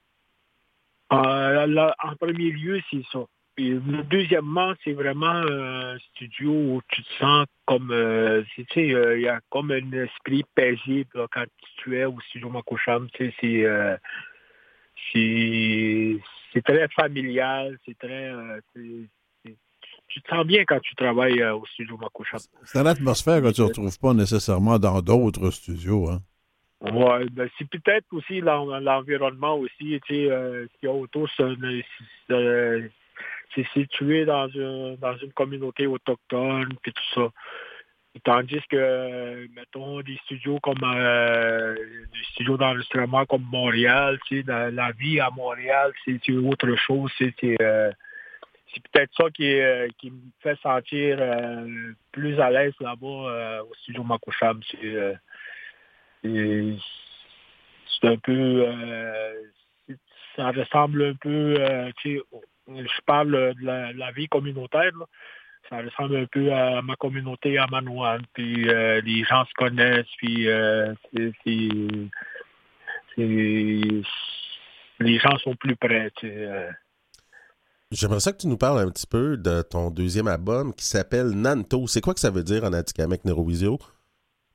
euh, en premier lieu, c'est ça. Deuxièmement, c'est vraiment un studio où tu te sens comme, euh, tu sais, euh, il y a comme un esprit paisible quand tu es au studio Makocham. Tu sais, c'est, c'est, très familial, c'est très, tu te sens bien quand tu travailles au studio Makocham. C'est une atmosphère que tu ne retrouves pas nécessairement dans d'autres studios, hein? Ouais, ben, c'est peut-être aussi l'environnement aussi, tu sais, euh, a autour, c'est situé dans une, dans une communauté autochtone, puis tout ça. Tandis que, mettons, des studios comme euh, des studios d'enregistrement comme Montréal, tu sais, la, vie à Montréal, c'est autre chose. C'est euh, peut-être ça qui, qui me fait sentir plus à l'aise là-bas au studio Makoucham. C'est c'est un peu, euh, ça ressemble un peu, euh, je parle de la, vie communautaire, ça ressemble un peu à ma communauté à Manouane, puis euh, les gens se connaissent, puis les gens sont plus près. Tu sais, J'aimerais ça que tu nous parles un petit peu de ton deuxième album qui s'appelle Nanto. C'est quoi que ça veut dire en Atikamek Neurovisio?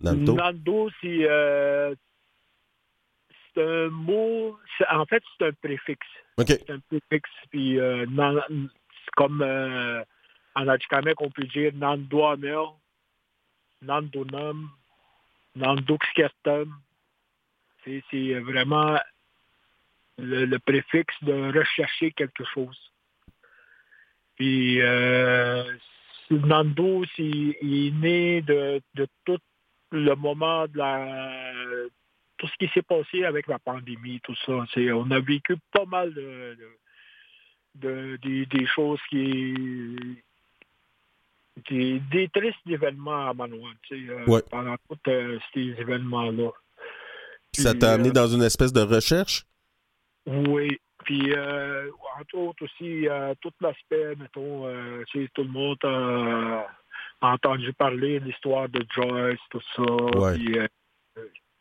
Nando, euh, c'est un mot, en fait, c'est un préfixe. C'est un préfixe, puis euh, comme euh, en Atikamek, on peut dire Nandoamel, Nandonam, Nandoxkertum. C'est vraiment le, préfixe de rechercher quelque chose. Puis Nando, il est né de, de toute le moment de la tout ce qui s'est passé avec la pandémie, tout ça. On a vécu pas mal de, des, choses qui des, des tristes événements à Manoir, euh, pendant tous euh, ces événements-là. Ça t'a amené euh, dans une espèce de recherche? Oui. Puis, entre autres aussi, tout l'aspect, mettons, tout le monde entendu parler de l'histoire de Joyce, tout ça. Euh,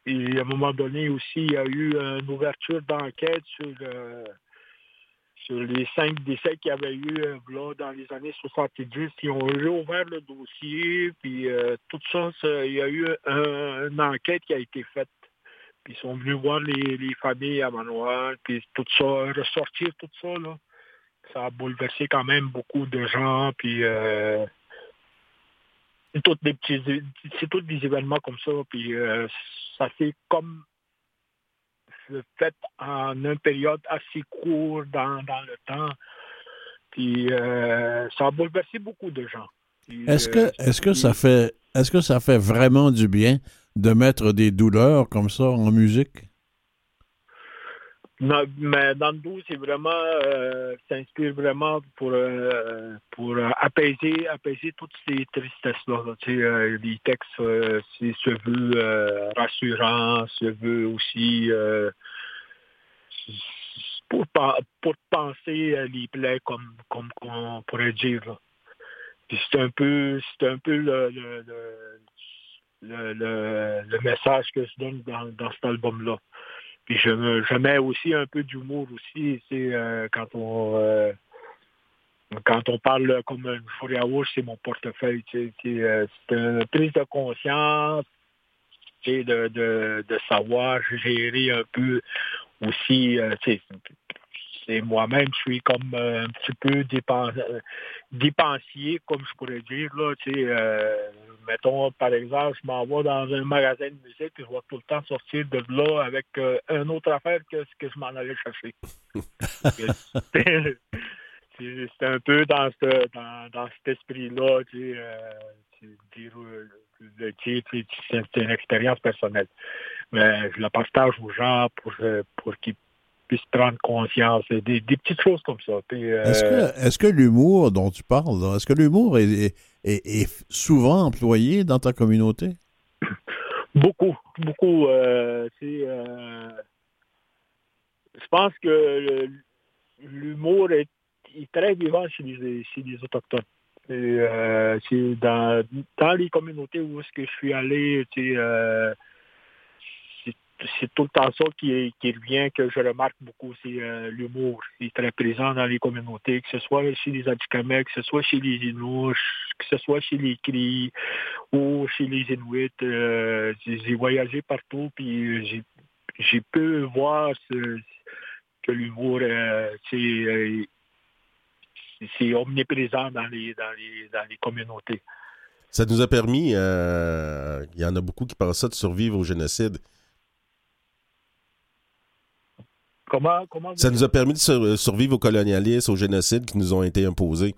et à un moment donné aussi, il y a eu une ouverture d'enquête sur, euh, sur les cinq décès qu'il y avait eu euh, là, dans les années 70. Ils ont réouvert le dossier, puis tout ça, il y a eu une enquête qui a été faite. Puis ils sont venus voir les, les familles à Manoir, puis tout ça, ressortir tout ça, là. Ça a bouleversé quand même beaucoup de gens, puis c'est tous des petits, c'est tous des événements comme ça, puis euh, ça s'est comme fait en une période assez courte dans, dans le temps, puis euh, ça a bouleversé beaucoup de gens. Est-ce que, euh, est-ce que ça fait, est-ce que ça fait vraiment du bien de mettre des douleurs comme ça en musique? Mais dans c'est vraiment, euh, ça inspire vraiment pour, euh, pour apaiser, apaiser toutes ces tristesses-là. euh, les textes, euh, c'est se veut rassurant, se veut aussi pour, pour penser les plaies comme, comme on pourrait dire. c'est un peu, c'est un peu le, le, le, le, le- le message que je donne dans, dans cet album-là. Je, me- je mets aussi un peu d'humour aussi, c'est euh, quand on euh, quand on parle comme une fourrée à c'est mon portefeuille. euh, c'est une prise de conscience, de, savoir gérer un peu aussi. C'est moi-même, je suis comme euh, un petit peu euh, dépensier, comme je pourrais dire. Là, euh, mettons, par exemple, je m'en vais dans un magasin de musique et je vais tout le temps sortir de là avec euh, une autre affaire que ce que je m'en allais chercher. c'est un peu dans, ce, dans, dans cet esprit-là, tu dire, le titre, c'est une expérience personnelle. Mais je la partage aux gens pour, pour qu'ils puissent prendre conscience. Des, des petites choses comme ça. Euh, Est-ce que, est-ce que l'humour dont tu parles, est-ce que l'humour est, est- est- est souvent employé dans ta communauté? Beaucoup, beaucoup. euh, c'est, euh, je pense que l'humour est, est très vivant chez les, chez les Autochtones. Et, euh, c'est dans, dans les communautés où est-ce que je suis allé, tu sais, c'est, tout le temps ça qui, qui revient, que je remarque beaucoup, c'est euh, l'humour. Il est très présent dans les communautés, que ce soit chez les Atikamekw, que ce soit chez les Inuits, que ce soit chez les Cris ou chez les Inuits. euh, j'ai, voyagé partout, puis j'ai, j'ai pu voir que l'humour, euh, c'est, c'est- omniprésent dans les, dans les, dans les communautés. Ça nous a permis, il y en a beaucoup qui pensent ça, de survivre au génocide. Comment, comment Ça nous a permis de sur- survivre au colonialisme, au génocide qui nous ont été imposés.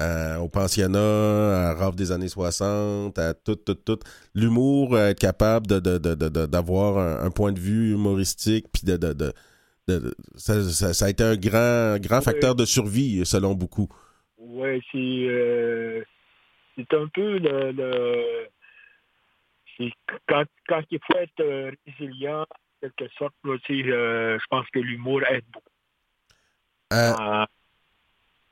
Euh, au pensionnat, à rave des années 60, à tout, tout, tout. L'humour, être capable de, de- de- de- de- d'avoir un, un point de vue humoristique, puis de, de, de- de- ça, ça- ça a été un grand, grand facteur de survie, selon beaucoup. Oui, c'est euh, c'est un peu le, le quand, quand il faut être euh, résilient, en quelque sorte, là, euh, je pense que l'humour aide beaucoup. Euh, Euh,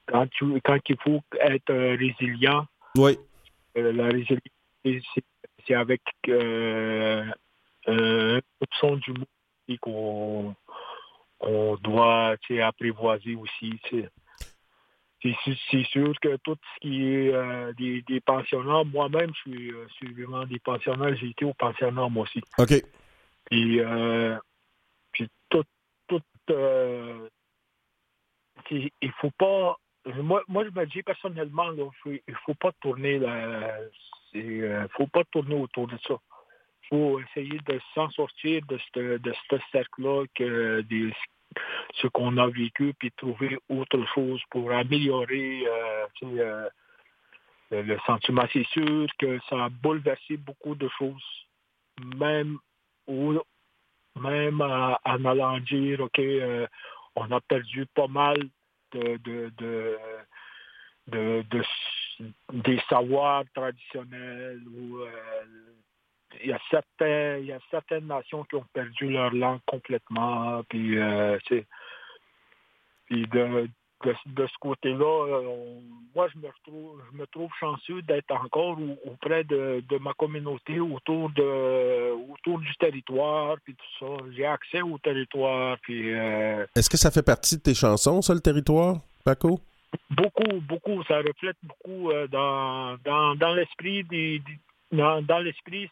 quand, tu, quand il faut être euh, résilient, oui, la résilience, c'est- avec un option d'humour qu'on qu'on doit apprivoiser aussi. tu sais. C'est sûr que tout ce qui est euh, des, des pensionnats, moi-même, je suis, euh, vraiment des pensionnats, j'ai été au pensionnat moi aussi. OK. Puis, euh, puis tout, tout euh, il faut pas. Moi, moi, je me dis personnellement, là, il faut pas tourner la, c'est, euh, faut pas tourner autour de ça. Il faut essayer de s'en sortir de ce de ce cercle-là que des, ce qu'on a vécu, puis trouver autre chose pour améliorer euh, euh, le sentiment. C'est sûr que ça a bouleversé beaucoup de choses, même au, même à- en allant dire, OK, euh, on a perdu pas mal de, des savoirs traditionnels ou euh, il y a y a certaines nations qui ont perdu leur langue complètement puis euh, c'est- puis de, de, de ce côté-là, euh, moi je me retrouve je me trouve chanceux d'être encore au- auprès de, de ma communauté autour de autour du territoire puis tout ça. J'ai accès au territoire puis euh, Est-ce que ça fait partie de tes chansons, ça, le territoire, Paco? Beaucoup, beaucoup. Ça reflète beaucoup euh, dans, dans, dans l'esprit des, des- dans, dans l'esprit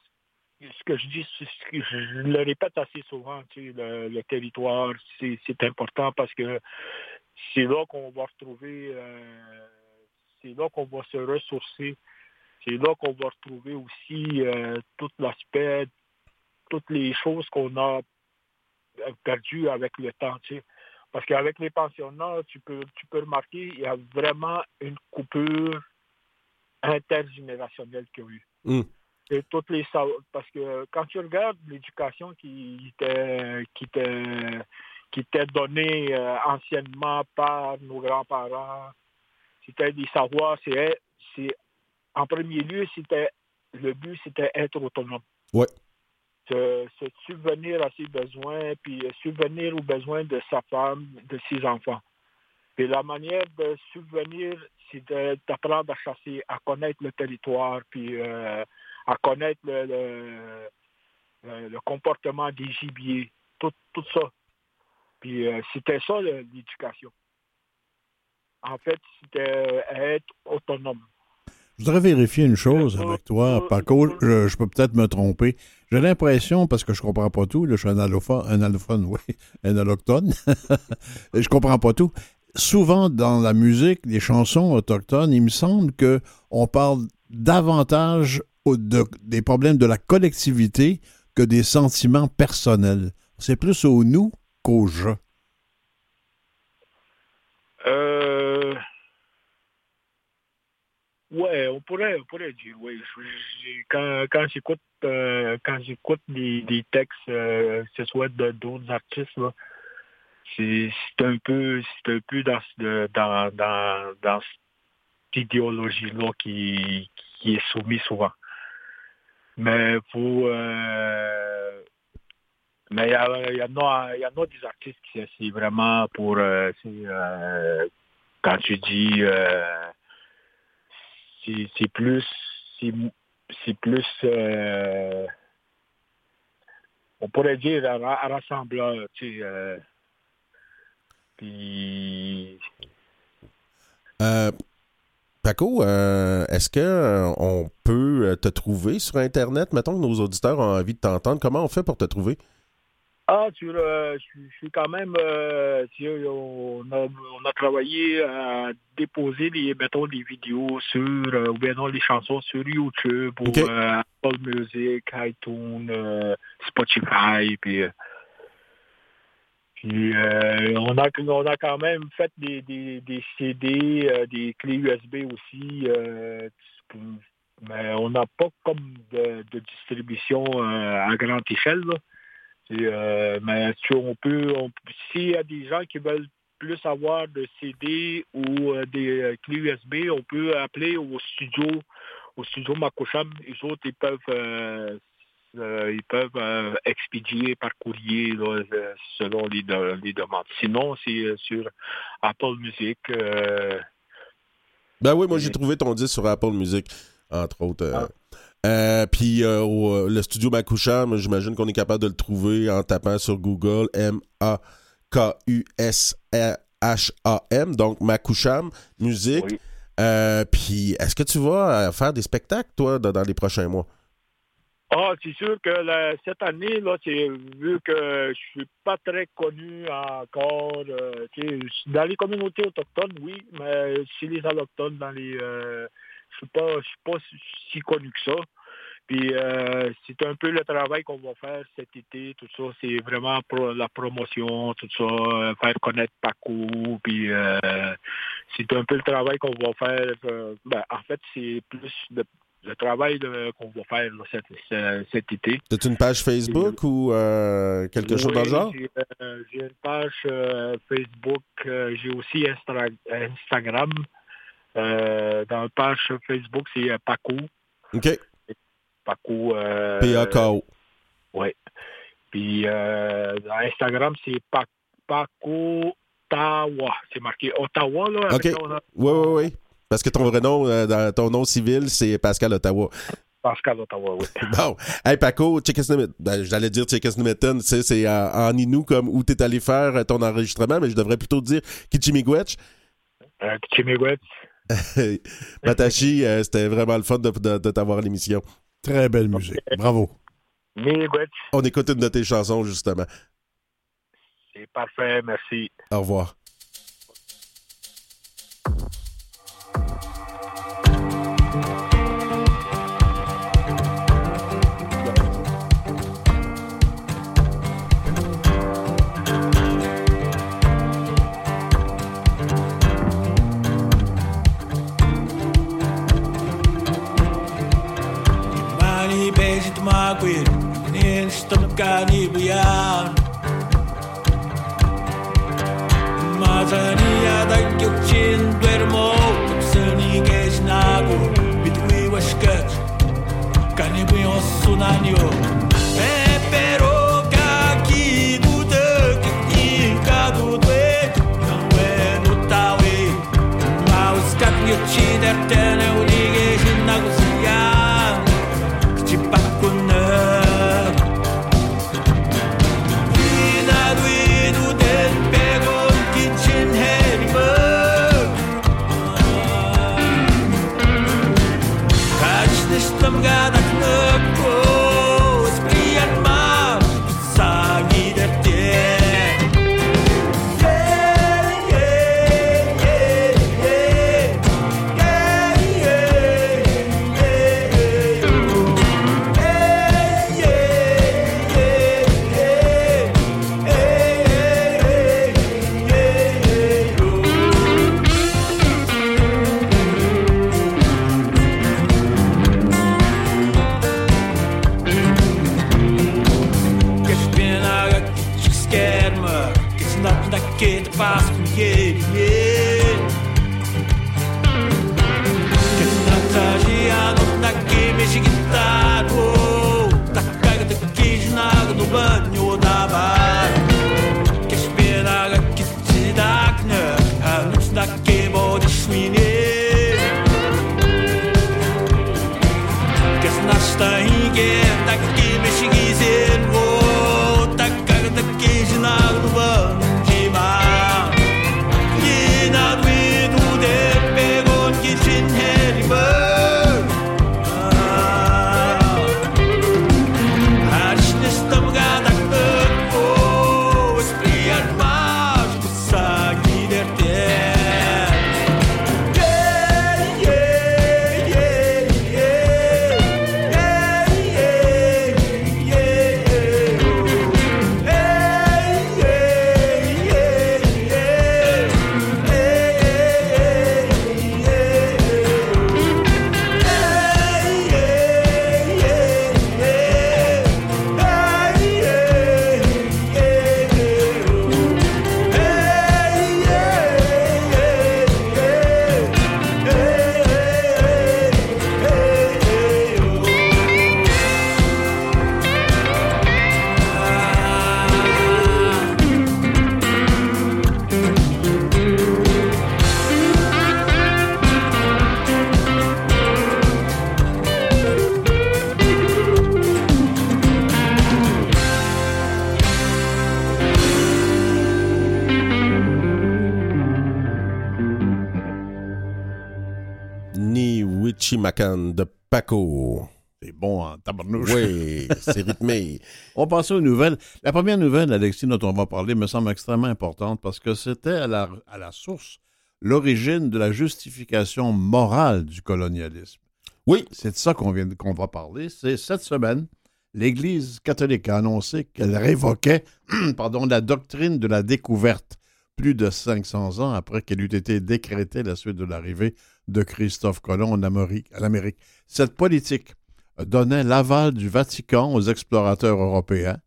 ce que je dis, c'est ce que je, le répète assez souvent, tu sais, le, le territoire, c'est, c'est important parce que c'est là qu'on va retrouver euh, c'est là qu'on va se ressourcer. C'est là qu'on va retrouver aussi euh, tout l'aspect, toutes les choses qu'on a perdues avec le temps. tu sais. Parce qu'avec les pensionnats, tu peux, tu peux remarquer, il y a vraiment une coupure intergénérationnelle qu'il y a eu. Mm. Et toutes les parce que quand tu regardes l'éducation qui était qui était qui étaient donnés euh, anciennement par nos grands-parents. C'était des savoirs, c'est, c'est en premier lieu, c'était le but, c'était être autonome. Ouais. Se, se subvenir à ses besoins, puis subvenir aux besoins de sa femme, de ses enfants. Et la manière de subvenir, c'est d'apprendre à chasser, à connaître le territoire, puis euh, à connaître le, le- le- le comportement des gibiers, tout, tout ça. Puis euh, c'était ça l'éducation. En fait, c'était être autonome. Je voudrais vérifier une chose avec toi, Paco. Je, je peux peut-être me tromper. J'ai l'impression, parce que je comprends pas tout, là, je suis un allophone, un allophone, oui, un allochtone. Et je comprends pas tout. Souvent, dans la musique, les chansons autochtones, il me semble que on parle davantage au- de- des problèmes de la collectivité que des sentiments personnels. C'est plus au nous Euh... Ouais, on pourrait, on pourrait dire, oui. Quand, quand j'écoute euh, quand j'écoute des, des textes, euh, que ce soit d'autres artistes, c'est un peu c'est un peu dans dans, dans, dans cette idéologie-là qui, qui est soumise souvent. Mais pour euh, mais il y, y en a des artistes qui c'est- vraiment pour euh, euh, quand tu dis euh, c'est plus c'est plus on pourrait dire rassembleur tu sais Paco, est-ce que euh, on peut te trouver sur Internet? Mettons que nos auditeurs ont envie de t'entendre. Comment on fait pour te trouver? Ah, sur, euh, je, suis- je suis quand même, euh, on, a, on a travaillé à déposer les, mettons, les vidéos sur, euh, ou bien non, les chansons sur YouTube, ou Apple Music, iTunes, Spotify, puis, puis on, a, on a quand même fait des, des, des CD, des clés USB aussi, mais on n'a pas comme de, de distribution à grande échelle, là. Euh, mais sais, on peut, s'il y a des gens qui veulent plus avoir de CD ou euh, des euh, clés USB, on peut appeler au studio, au studio Makocham. Les autres, ils peuvent, ils peuvent expédier par courrier là, selon les, de- les demandes. Sinon, c'est sur Apple Music. Ben oui, moi j'ai trouvé ton disque sur Apple Music, entre autres. Ah. Euh, puis euh, euh, le studio Makoucham, j'imagine qu'on est capable de le trouver en tapant sur Google M-A-K-U-S-H-A-M, donc Makoucham Musique. Oui. Euh, puis est-ce que tu vas faire des spectacles, toi, dans, dans les prochains mois? Ah, c'est sûr que cette année, là, c'est vu que je suis pas très connu encore. euh, dans les communautés autochtones, oui, mais chez les allochtones, dans les, euh, suis pas, je suis pas si, connu que ça. Puis euh, c'est un peu le travail qu'on va faire cet été, tout ça. C'est vraiment pro- la promotion, tout ça, euh, faire connaître Paco. Puis euh, c'est un peu le travail qu'on va faire. euh, ben, en fait, c'est plus le, le travail qu'on va faire là, cet, cet- été. T'as une page Facebook ou quelque chose dans le genre? J'ai, une page Facebook. j'ai aussi Instagram. Euh, dans la page Facebook, c'est euh, Paco. OK. Paco. euh, P-A-K-O. Puis euh, dans Instagram, c'est Pa- Paco Ottawa. C'est marqué Ottawa, là. OK. ton- Oui, oui, oui. Parce que ton vrai nom, euh, ton nom civil, c'est Pascal Ottawa. Pascal Ottawa, oui. Bon. Hey, Paco, ben, j'allais dire Tchekesnimitan, tu sais, c'est en, en Innu comme où t'es allé faire ton enregistrement, mais je devrais plutôt dire Kichimigwech. Euh, Chimigwet. Matachi, euh, c'était vraiment le fun de, de- de t'avoir à l'émission. Très belle musique. Bravo. On écoute une de tes chansons, justement. C'est parfait, merci. Au revoir. canibriar. Mas a niada que eu tinto irmão, que se ninguém nago, bitui o esquete, canibinho o. É peroca que guda que tica do doe, não é no tal e, mas o esquete que De Paco. C'est bon en tabarnouche. Oui, c'est rythmé. On passe aux nouvelles. La première nouvelle, Alexis, dont on va parler, me semble extrêmement importante parce que c'était à la, à la source l'origine de la justification morale du colonialisme. Oui. C'est de ça qu'on vient qu'on va parler. C'est cette semaine, l'Église catholique a annoncé qu'elle révoquait pardon, la doctrine de la découverte plus de 500 ans après qu'elle eût été décrétée la suite de l'arrivée de Christophe Colomb en Amérique. en Amérique. Cette politique donnait l'aval du Vatican aux explorateurs européens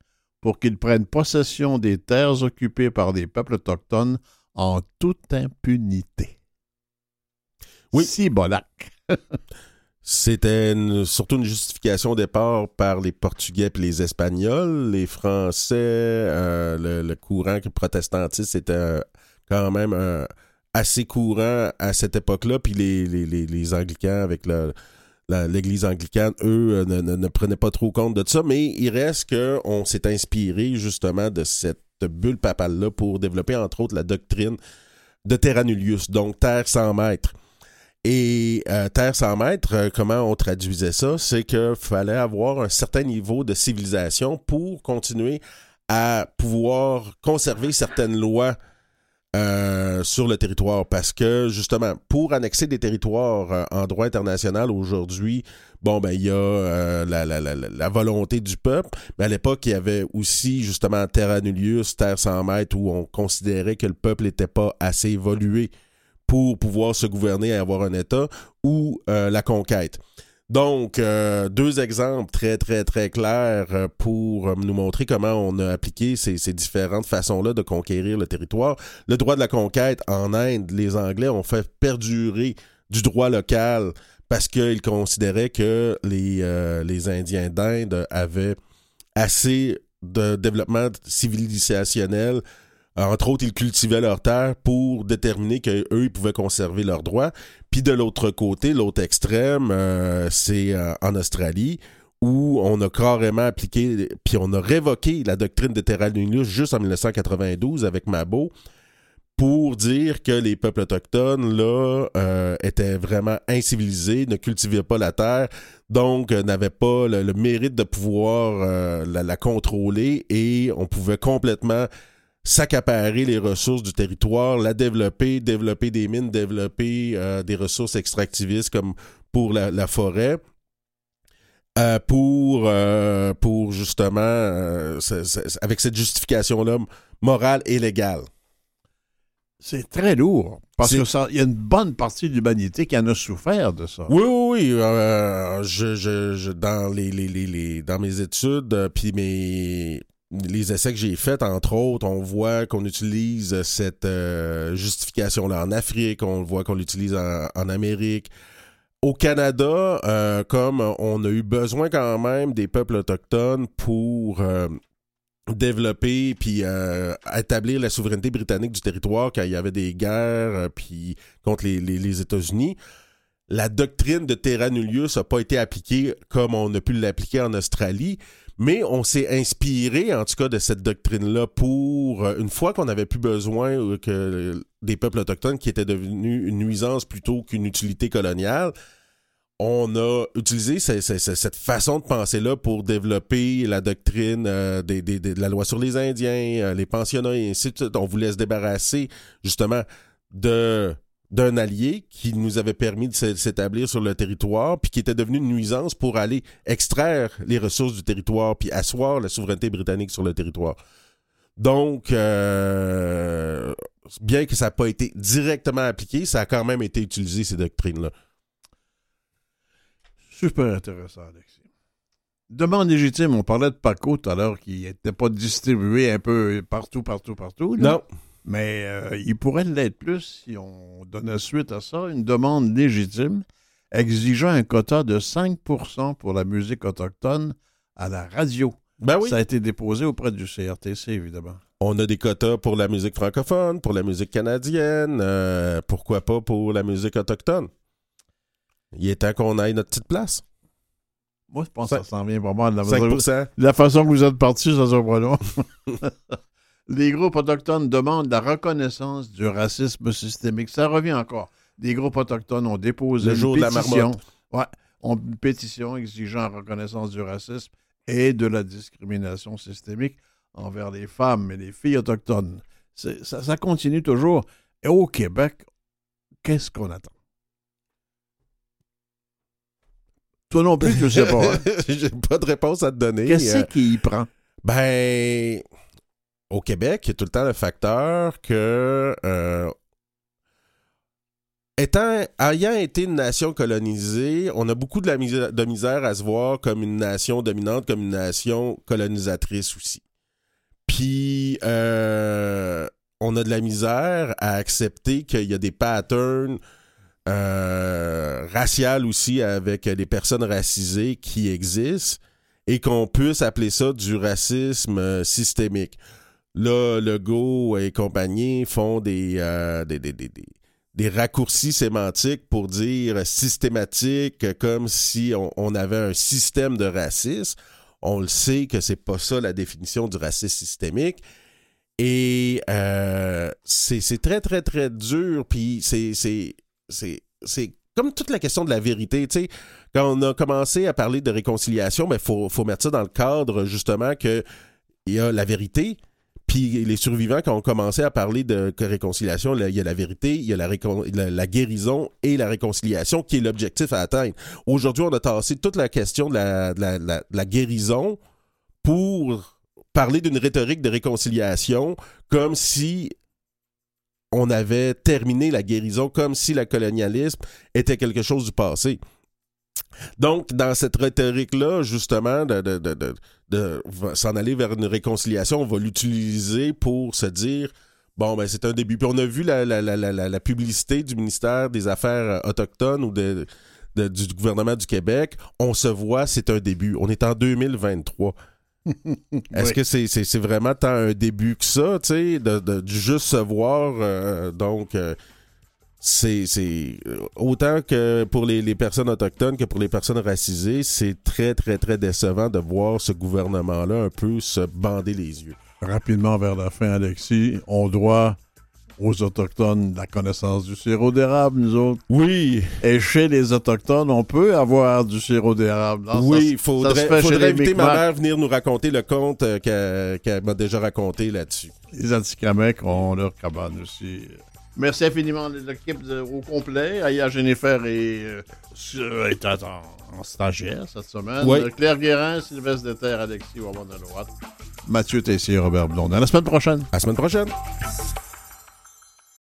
pour qu'ils prennent possession des terres occupées par des peuples autochtones en toute impunité. Oui. Si bolac. C'était surtout une justification au départ par les Portugais et les Espagnols. Les Français, euh, le, le courant protestantiste était euh, quand même euh, assez courant à cette époque-là. Puis les, les, les, Anglicans avec la- l'Église anglicane, eux, euh, ne, ne- ne prenaient pas trop compte de ça. Mais il reste qu'on s'est inspiré justement de cette bulle papale-là pour développer entre autres la doctrine de Terra Nullius, donc Terre sans maître. Et euh, Terre sans maître, euh, comment on traduisait ça? C'est qu'il fallait avoir un certain niveau de civilisation pour continuer à pouvoir conserver certaines lois euh, sur le territoire. Parce que, justement, pour annexer des territoires euh, en droit international aujourd'hui, bon, ben, il y a euh, la, volonté du peuple, mais à l'époque, il y avait aussi, justement, Terra Nullius, Terre sans maître, où on considérait que le peuple n'était pas assez évolué pour pouvoir se gouverner et avoir un État, ou la conquête. Donc, euh, deux exemples très, très, très clairs euh, pour euh, nous montrer comment on a appliqué ces, différentes façons-là de conquérir le territoire. Le droit de la conquête en Inde, les Anglais ont fait perdurer du droit local parce qu'ils considéraient que les, les Indiens d'Inde avaient assez de développement civilisationnel. Entre autres, ils cultivaient leurs terres pour déterminer qu'eux, ils pouvaient conserver leurs droits. Puis de l'autre côté, l'autre extrême, euh, c'est euh, en Australie, où on a carrément appliqué, puis on a révoqué la doctrine de Terra Nullius juste en 1992 avec Mabo pour dire que les peuples autochtones, là, euh, étaient vraiment incivilisés, ne cultivaient pas la terre, donc euh, n'avaient pas le, mérite de pouvoir euh, la contrôler et on pouvait complètement s'accaparer les ressources du territoire, la développer, développer des mines, développer euh, des ressources extractivistes comme pour la, la forêt. euh, pour, euh, pour justement, avec cette justification-là morale et légale. C'est très lourd. Parce C'est- que ça, il y a une bonne partie de l'humanité qui en a souffert de ça. Oui, oui, oui. je, je, je- dans, les, les, les, les- dans mes études, puis mes les essais que j'ai faits, entre autres, on voit qu'on utilise cette euh, justification-là en Afrique, on voit qu'on l'utilise en, Amérique. Au Canada, euh, comme on a eu besoin quand même des peuples autochtones pour euh, développer puis établir la souveraineté britannique du territoire quand il y avait des guerres puis contre les, les- les États-Unis. La doctrine de Terra Nullius n'a pas été appliquée comme on a pu l'appliquer en Australie, mais on s'est inspiré en tout cas de cette doctrine-là pour, euh, une fois qu'on n'avait plus besoin euh, que des peuples autochtones qui étaient devenus une nuisance plutôt qu'une utilité coloniale, on a utilisé ce- ce- ce- cette façon de penser-là pour développer la doctrine euh, des- de la loi sur les Indiens, les pensionnats et ainsi de suite. On voulait se débarrasser justement de d'un allié qui nous avait permis de s'é- s'établir sur le territoire, puis qui était devenu une nuisance pour aller extraire les ressources du territoire, puis asseoir la souveraineté britannique sur le territoire. Donc, euh, bien que ça n'a pas été directement appliqué, ça a quand même été utilisé, ces doctrines-là. Super intéressant, Alexis. Demande légitime, on parlait de Paco tout à l'heure qui n'était pas distribué un peu partout, partout, partout. là. Non, Mais euh, il pourrait l'être plus si on donnait suite à ça, une demande légitime exigeant un quota de 5% pour la musique autochtone à la radio. ben oui. Ça a été déposé auprès du CRTC, évidemment. On a des quotas pour la musique francophone, pour la musique canadienne, euh, pourquoi pas pour la musique autochtone. Il est temps qu'on aille notre petite place. Moi, je pense que ça s'en vient pas mal. La, 5%. la façon que vous êtes parti, ça sera pas long. Les groupes autochtones demandent la reconnaissance du racisme systémique. Ça revient encore. Les groupes autochtones ont déposé Le une jour de la pétition. Ouais, ont une pétition exigeant la reconnaissance du racisme et de la discrimination systémique envers les femmes et les filles autochtones. Ça, ça continue toujours. Et au Québec, qu'est-ce qu'on attend? Toi non plus, je ne sais pas. hein? J'ai pas de réponse à te donner. Qu'est-ce Euh, qui y prend? Ben, au Québec, il y a tout le temps le facteur que, euh, étant, ayant été une nation colonisée, on a beaucoup de, la misère, à se voir comme une nation dominante, comme une nation colonisatrice aussi. Puis, euh, on a de la misère à accepter qu'il y a des patterns euh, raciales aussi avec les personnes racisées qui existent et qu'on puisse appeler ça du racisme systémique. Là, Legault et compagnie font des, euh, raccourcis sémantiques pour dire systématique, comme si on, avait un système de racisme. On le sait que c'est pas ça la définition du racisme systémique. Et euh, c'est très, très, très dur. Puis c'est- comme toute la question de la vérité. Quand on a commencé à parler de réconciliation, il faut, faut mettre ça dans le cadre justement que il y a la vérité. Puis les survivants, quand on commençait à parler de réconciliation, il y a la vérité, il y a la, guérison et la réconciliation qui est l'objectif à atteindre. Aujourd'hui, on a tassé toute la question de la guérison pour parler d'une rhétorique de réconciliation comme si on avait terminé la guérison, comme si le colonialisme était quelque chose du passé. Donc, dans cette rhétorique-là, justement, de, de, de, de, de s'en aller vers une réconciliation, on va l'utiliser pour se dire Bon, ben c'est un début. Puis on a vu la, la, la, la, la publicité du ministère des Affaires autochtones ou de, du gouvernement du Québec. On se voit, c'est un début. On est en 2023. Est-ce Oui. que c'est vraiment tant un début que ça, tu sais, de juste se voir? euh, donc, euh, c'est euh, autant que pour les, les personnes autochtones que pour les personnes racisées, c'est très, très, très décevant de voir ce gouvernement-là un peu se bander les yeux. Rapidement vers la fin, Alexis, on doit aux Autochtones la connaissance du sirop d'érable, nous autres. Oui, Et chez les Autochtones, on peut avoir du sirop d'érable. Oui, il faudrait, inviter ma mère à venir nous raconter le conte euh, qu'elle qu'elle m'a déjà raconté là-dessus. Les Atikamekw ont leur cabane aussi. Merci infiniment à l'équipe de- au complet. Aya Jennifer est, euh, est en, en stagiaire cette semaine. Oui. Euh, Claire Guérin, Sylvestre Déterre, Alexis Wawan Mathieu Tessier, Robert Blondin. À la semaine prochaine. À la semaine prochaine.